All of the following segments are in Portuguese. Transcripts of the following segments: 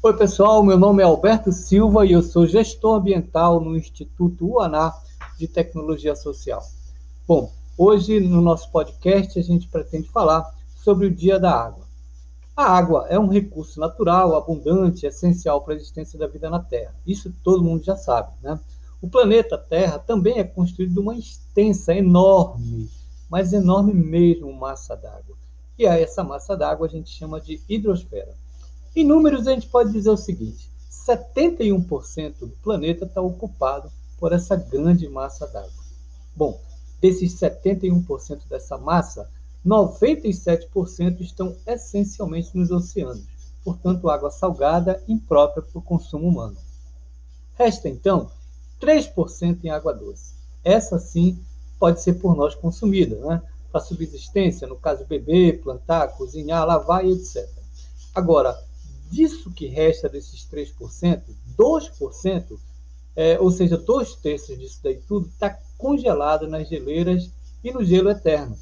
Oi, pessoal, meu nome é Alberto Silva e eu sou gestor ambiental no Instituto UANA de Tecnologia Social. Bom, hoje no nosso podcast a gente pretende falar sobre o Dia da Água. A água é um recurso natural, abundante, essencial para a existência da vida na Terra. Isso todo mundo já sabe, né? O planeta Terra também é construído de uma extensa, enorme, mas enorme mesmo massa d'água. E a essa massa d'água a gente chama de hidrosfera. Em números, a gente pode dizer o seguinte: 71% do planeta está ocupado por essa grande massa d'água. Bom, desses 71% dessa massa, 97% estão essencialmente nos oceanos, portanto, água salgada imprópria para o consumo humano. Resta então 3% em água doce. Essa sim pode ser por nós consumida, né? para subsistência, no caso beber, plantar, cozinhar, lavar e etc. Agora, disso que resta desses 3%, 2%, é, ou seja, dois terços disso daí tudo, está congelado nas geleiras e no gelo eterno.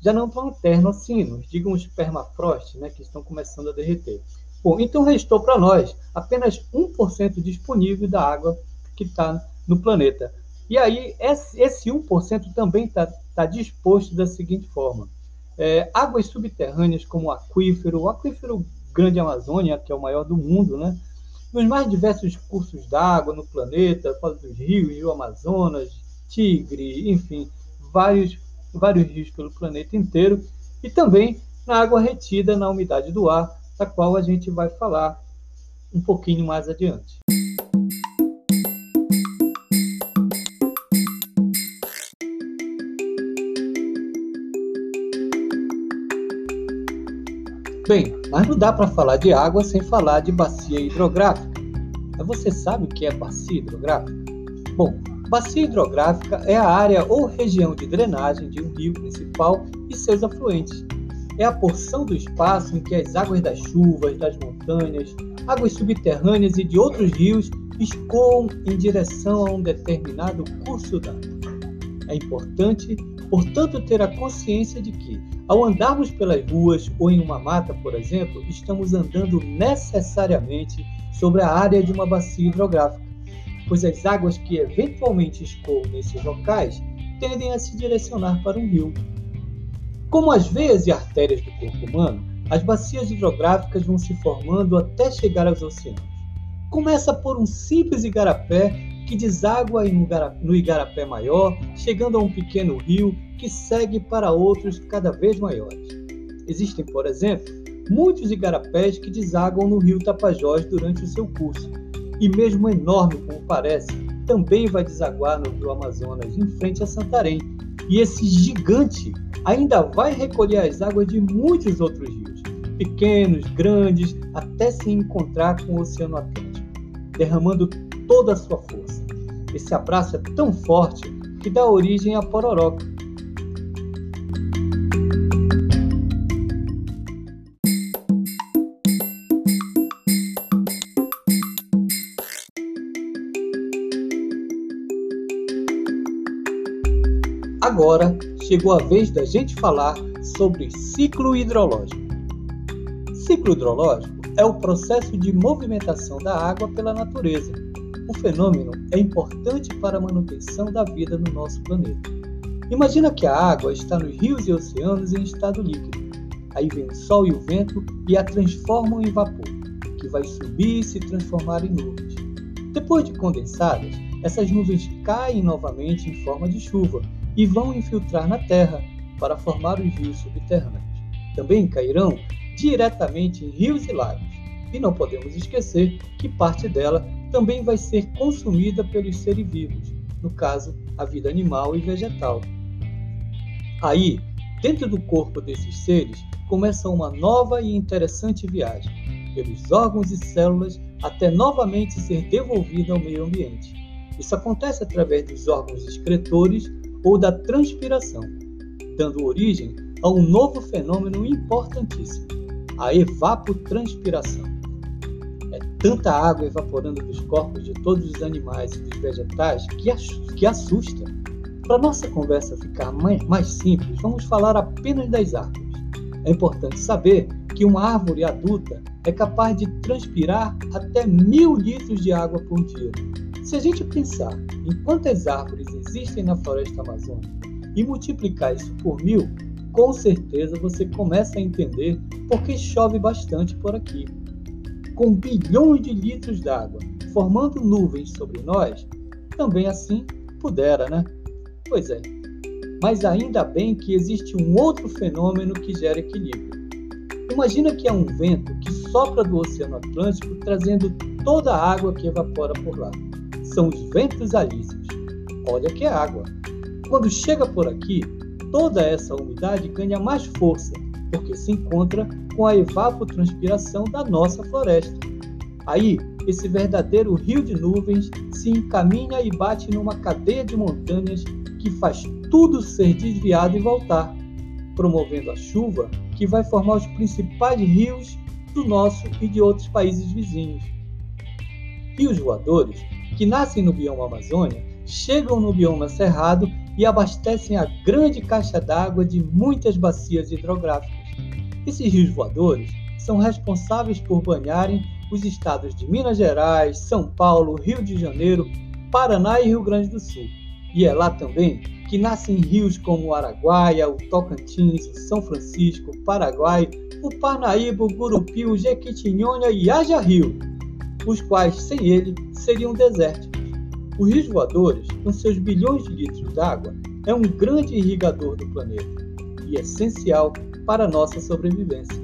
Já não tão eterno assim, nos digam os permafrost, né, que estão começando a derreter. Bom, então restou para nós apenas 1% disponível da água que está no planeta. E aí, esse 1% também está tá disposto da seguinte forma: é, águas subterrâneas, como o aquífero, o aquífero Grande Amazônia, que é o maior do mundo, né? Nos mais diversos cursos d'água no planeta, fala dos rios, Rio Amazonas, Tigre, enfim, vários, vários rios pelo planeta inteiro, e também na água retida na umidade do ar, da qual a gente vai falar um pouquinho mais adiante. Bem, mas não dá para falar de água sem falar de bacia hidrográfica. Mas você sabe o que é bacia hidrográfica? Bom, bacia hidrográfica é a área ou região de drenagem de um rio principal e seus afluentes. É a porção do espaço em que as águas das chuvas, das montanhas, águas subterrâneas e de outros rios escoam em direção a um determinado curso d'água. É importante, portanto, ter a consciência de que ao andarmos pelas ruas ou em uma mata, por exemplo, estamos andando necessariamente sobre a área de uma bacia hidrográfica, pois as águas que eventualmente escoam nesses locais tendem a se direcionar para um rio. Como as veias e artérias do corpo humano, as bacias hidrográficas vão se formando até chegar aos oceanos. Começa por um simples igarapé que deságua no igarapé maior, chegando a um pequeno rio que segue para outros cada vez maiores. Existem, por exemplo, muitos igarapés que desaguam no rio Tapajós durante o seu curso, e mesmo enorme como parece, também vai desaguar no rio Amazonas, em frente a Santarém. E esse gigante ainda vai recolher as águas de muitos outros rios, pequenos, grandes, até se encontrar com o Oceano Atlântico, derramando toda a sua força. Esse abraço é tão forte que dá origem à pororoca, Agora chegou a vez da gente falar sobre ciclo hidrológico. Ciclo hidrológico é o processo de movimentação da água pela natureza. O fenômeno é importante para a manutenção da vida no nosso planeta. Imagina que a água está nos rios e oceanos em estado líquido. Aí vem o sol e o vento e a transformam em vapor, que vai subir e se transformar em nuvens. Depois de condensadas, essas nuvens caem novamente em forma de chuva e vão infiltrar na terra para formar os rios subterrâneos. Também cairão diretamente em rios e lagos. E não podemos esquecer que parte dela também vai ser consumida pelos seres vivos, no caso, a vida animal e vegetal. Aí, dentro do corpo desses seres, começa uma nova e interessante viagem, pelos órgãos e células até novamente ser devolvida ao meio ambiente. Isso acontece através dos órgãos excretores ou da transpiração, dando origem a um novo fenômeno importantíssimo, a evapotranspiração. É tanta água evaporando dos corpos de todos os animais e dos vegetais que assusta. Para nossa conversa ficar mais, simples, vamos falar apenas das árvores. É importante saber que uma árvore adulta é capaz de transpirar até mil litros de água por dia. Se a gente pensar em quantas árvores existem na floresta amazônica e multiplicar isso por mil, com certeza você começa a entender por que chove bastante por aqui. Com bilhões de litros d'água formando nuvens sobre nós, também assim pudera, né? Pois é. Mas ainda bem que existe um outro fenômeno que gera equilíbrio. Imagina que é um vento que sopra do Oceano Atlântico trazendo toda a água que evapora por lá. São os ventos alísios. Olha que água. Quando chega por aqui, toda essa umidade ganha mais força, porque se encontra com a evapotranspiração da nossa floresta. Aí, esse verdadeiro rio de nuvens se encaminha e bate numa cadeia de montanhas que faz tudo ser desviado e voltar, promovendo a chuva que vai formar os principais rios do nosso e de outros países vizinhos. Rios voadores, que nascem no bioma Amazônia, chegam no bioma Cerrado e abastecem a grande caixa d'água de muitas bacias hidrográficas. Esses rios voadores são responsáveis por banharem os estados de Minas Gerais, São Paulo, Rio de Janeiro, Paraná e Rio Grande do Sul. E é lá também que nascem rios como o Araguaia, o Tocantins, o São Francisco, o Paraguai, o Parnaíba, o Gurupi, o Jequitinhonha e Haja Rio, os quais, sem ele, seriam desérticos. Os rios voadores, com seus bilhões de litros d'água, é um grande irrigador do planeta e essencial para a nossa sobrevivência.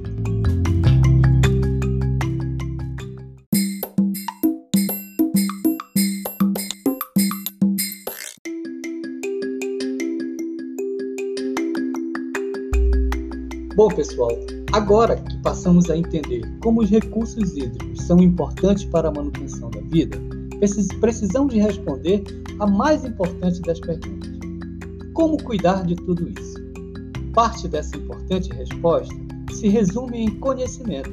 Bom, pessoal, agora que passamos a entender como os recursos hídricos são importantes para a manutenção da vida, precisamos de responder a mais importante das perguntas: como cuidar de tudo isso? Parte dessa importante resposta se resume em conhecimento.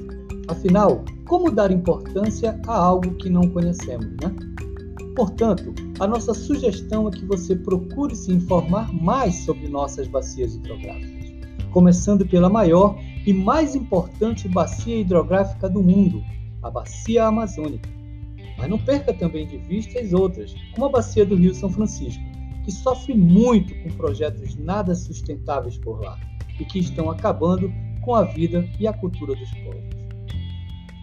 Afinal, como dar importância a algo que não conhecemos, né? Portanto, a nossa sugestão é que você procure se informar mais sobre nossas bacias hidrográficas começando pela maior e mais importante bacia hidrográfica do mundo, a Bacia Amazônica. Mas não perca também de vista as outras, como a Bacia do Rio São Francisco, que sofre muito com projetos nada sustentáveis por lá e que estão acabando com a vida e a cultura dos povos.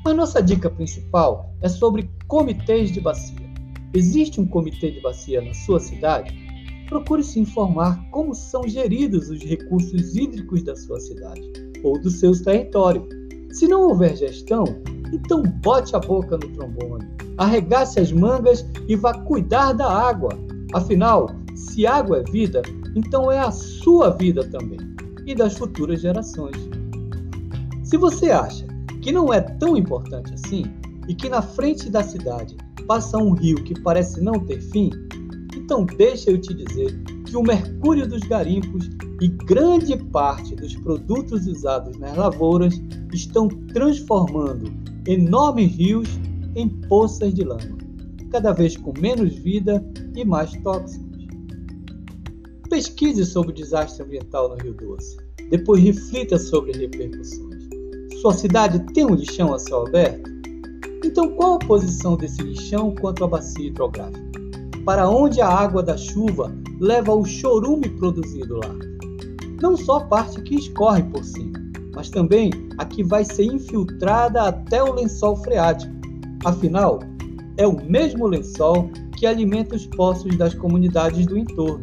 Mas nossa dica principal é sobre comitês de bacia. Existe um comitê de bacia na sua cidade? procure se informar como são geridos os recursos hídricos da sua cidade ou do seu território. Se não houver gestão, então bote a boca no trombone, arregace as mangas e vá cuidar da água. Afinal, se água é vida, então é a sua vida também e das futuras gerações. Se você acha que não é tão importante assim e que na frente da cidade passa um rio que parece não ter fim, então, deixa eu te dizer que o mercúrio dos garimpos e grande parte dos produtos usados nas lavouras estão transformando enormes rios em poças de lama, cada vez com menos vida e mais tóxicos. Pesquise sobre o desastre ambiental no Rio Doce. Depois reflita sobre as repercussões. Sua cidade tem um lixão a céu aberto? Então, qual a posição desse lixão quanto à bacia hidrográfica? para onde a água da chuva leva o chorume produzido lá. Não só a parte que escorre por cima, mas também a que vai ser infiltrada até o lençol freático. Afinal, é o mesmo lençol que alimenta os poços das comunidades do entorno.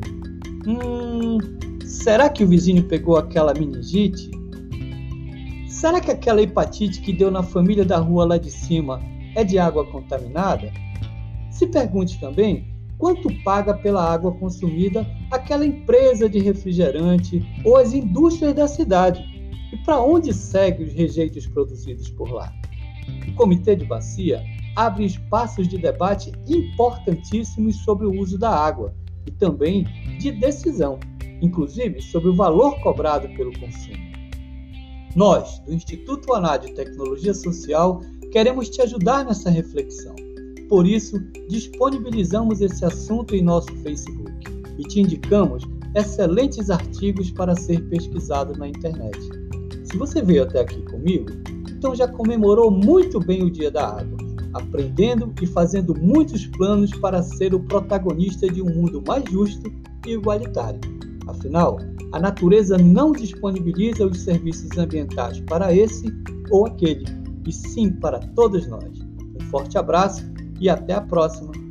Hum, será que o vizinho pegou aquela meningite? Será que aquela hepatite que deu na família da rua lá de cima é de água contaminada? Se pergunte também quanto paga pela água consumida aquela empresa de refrigerante ou as indústrias da cidade e para onde seguem os rejeitos produzidos por lá. O Comitê de Bacia abre espaços de debate importantíssimos sobre o uso da água e também de decisão, inclusive sobre o valor cobrado pelo consumo. Nós, do Instituto ANA de Tecnologia Social, queremos te ajudar nessa reflexão por isso, disponibilizamos esse assunto em nosso Facebook e te indicamos excelentes artigos para ser pesquisado na internet. Se você veio até aqui comigo, então já comemorou muito bem o Dia da Água, aprendendo e fazendo muitos planos para ser o protagonista de um mundo mais justo e igualitário. Afinal, a natureza não disponibiliza os serviços ambientais para esse ou aquele, e sim para todos nós. Um forte abraço e até a próxima!